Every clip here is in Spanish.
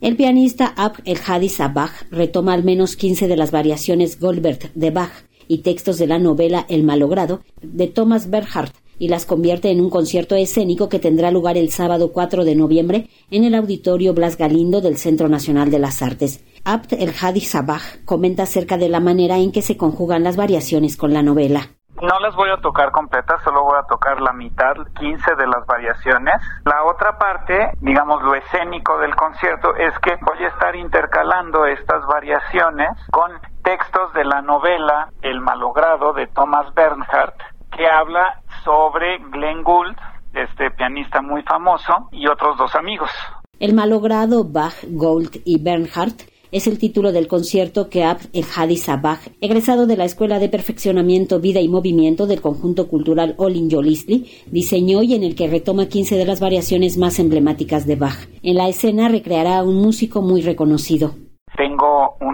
El pianista Abd el Hadi Sabah retoma al menos 15 de las variaciones Goldberg de Bach y textos de la novela El malogrado de Thomas Bernhardt y las convierte en un concierto escénico que tendrá lugar el sábado 4 de noviembre en el Auditorio Blas Galindo del Centro Nacional de las Artes. Abd el Hadi Sabah comenta acerca de la manera en que se conjugan las variaciones con la novela. No las voy a tocar completas, solo voy a tocar la mitad, 15 de las variaciones. La otra parte, digamos lo escénico del concierto, es que voy a estar intercalando estas variaciones con textos de la novela El malogrado de Thomas Bernhardt, que habla sobre Glenn Gould, este pianista muy famoso, y otros dos amigos. El malogrado Bach, Gould y Bernhardt es el título del concierto que Abd el Hadi Sabah, egresado de la Escuela de Perfeccionamiento Vida y Movimiento del Conjunto Cultural Olin Yolisli, diseñó y en el que retoma 15 de las variaciones más emblemáticas de Bach. En la escena recreará a un músico muy reconocido.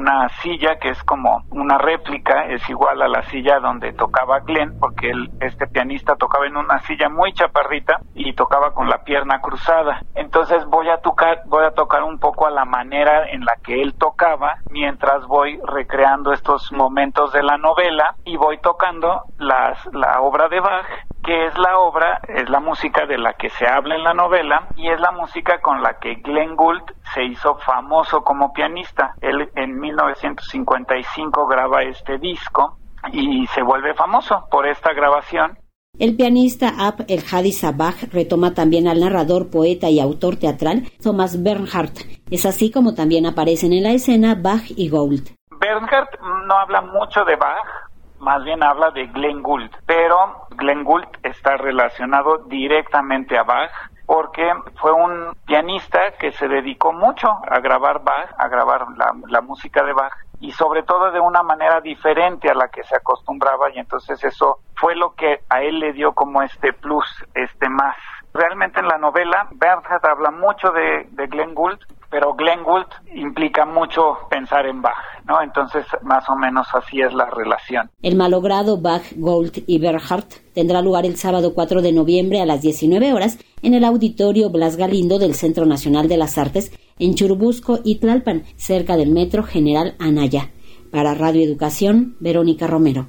Una silla que es como una réplica, es igual a la silla donde tocaba Glenn, porque él, este pianista tocaba en una silla muy chaparrita y tocaba con la pierna cruzada. Entonces voy a tocar, voy a tocar un poco a la manera en la que él tocaba, mientras voy recreando estos momentos de la novela y voy tocando las, la obra de Bach que es la obra, es la música de la que se habla en la novela y es la música con la que Glenn Gould se hizo famoso como pianista. Él en 1955 graba este disco y se vuelve famoso por esta grabación. El pianista Ab el Hadi Sabah retoma también al narrador, poeta y autor teatral Thomas Bernhardt. Es así como también aparecen en la escena Bach y Gould. Bernhardt no habla mucho de Bach, más bien habla de Glenn Gould, pero Glenn Gould está relacionado directamente a Bach porque fue un pianista que se dedicó mucho a grabar Bach, a grabar la, la, música de Bach y sobre todo de una manera diferente a la que se acostumbraba y entonces eso fue lo que a él le dio como este plus, este más. Realmente en la novela Bernhardt habla mucho de, de Glenn Gould, pero Glenn Gould implica mucho pensar en Bach, ¿no? Entonces, más o menos así es la relación. El malogrado Bach, Gould y Bernhardt tendrá lugar el sábado 4 de noviembre a las 19 horas en el Auditorio Blas Galindo del Centro Nacional de las Artes en Churubusco y Tlalpan, cerca del Metro General Anaya. Para Radio Educación, Verónica Romero.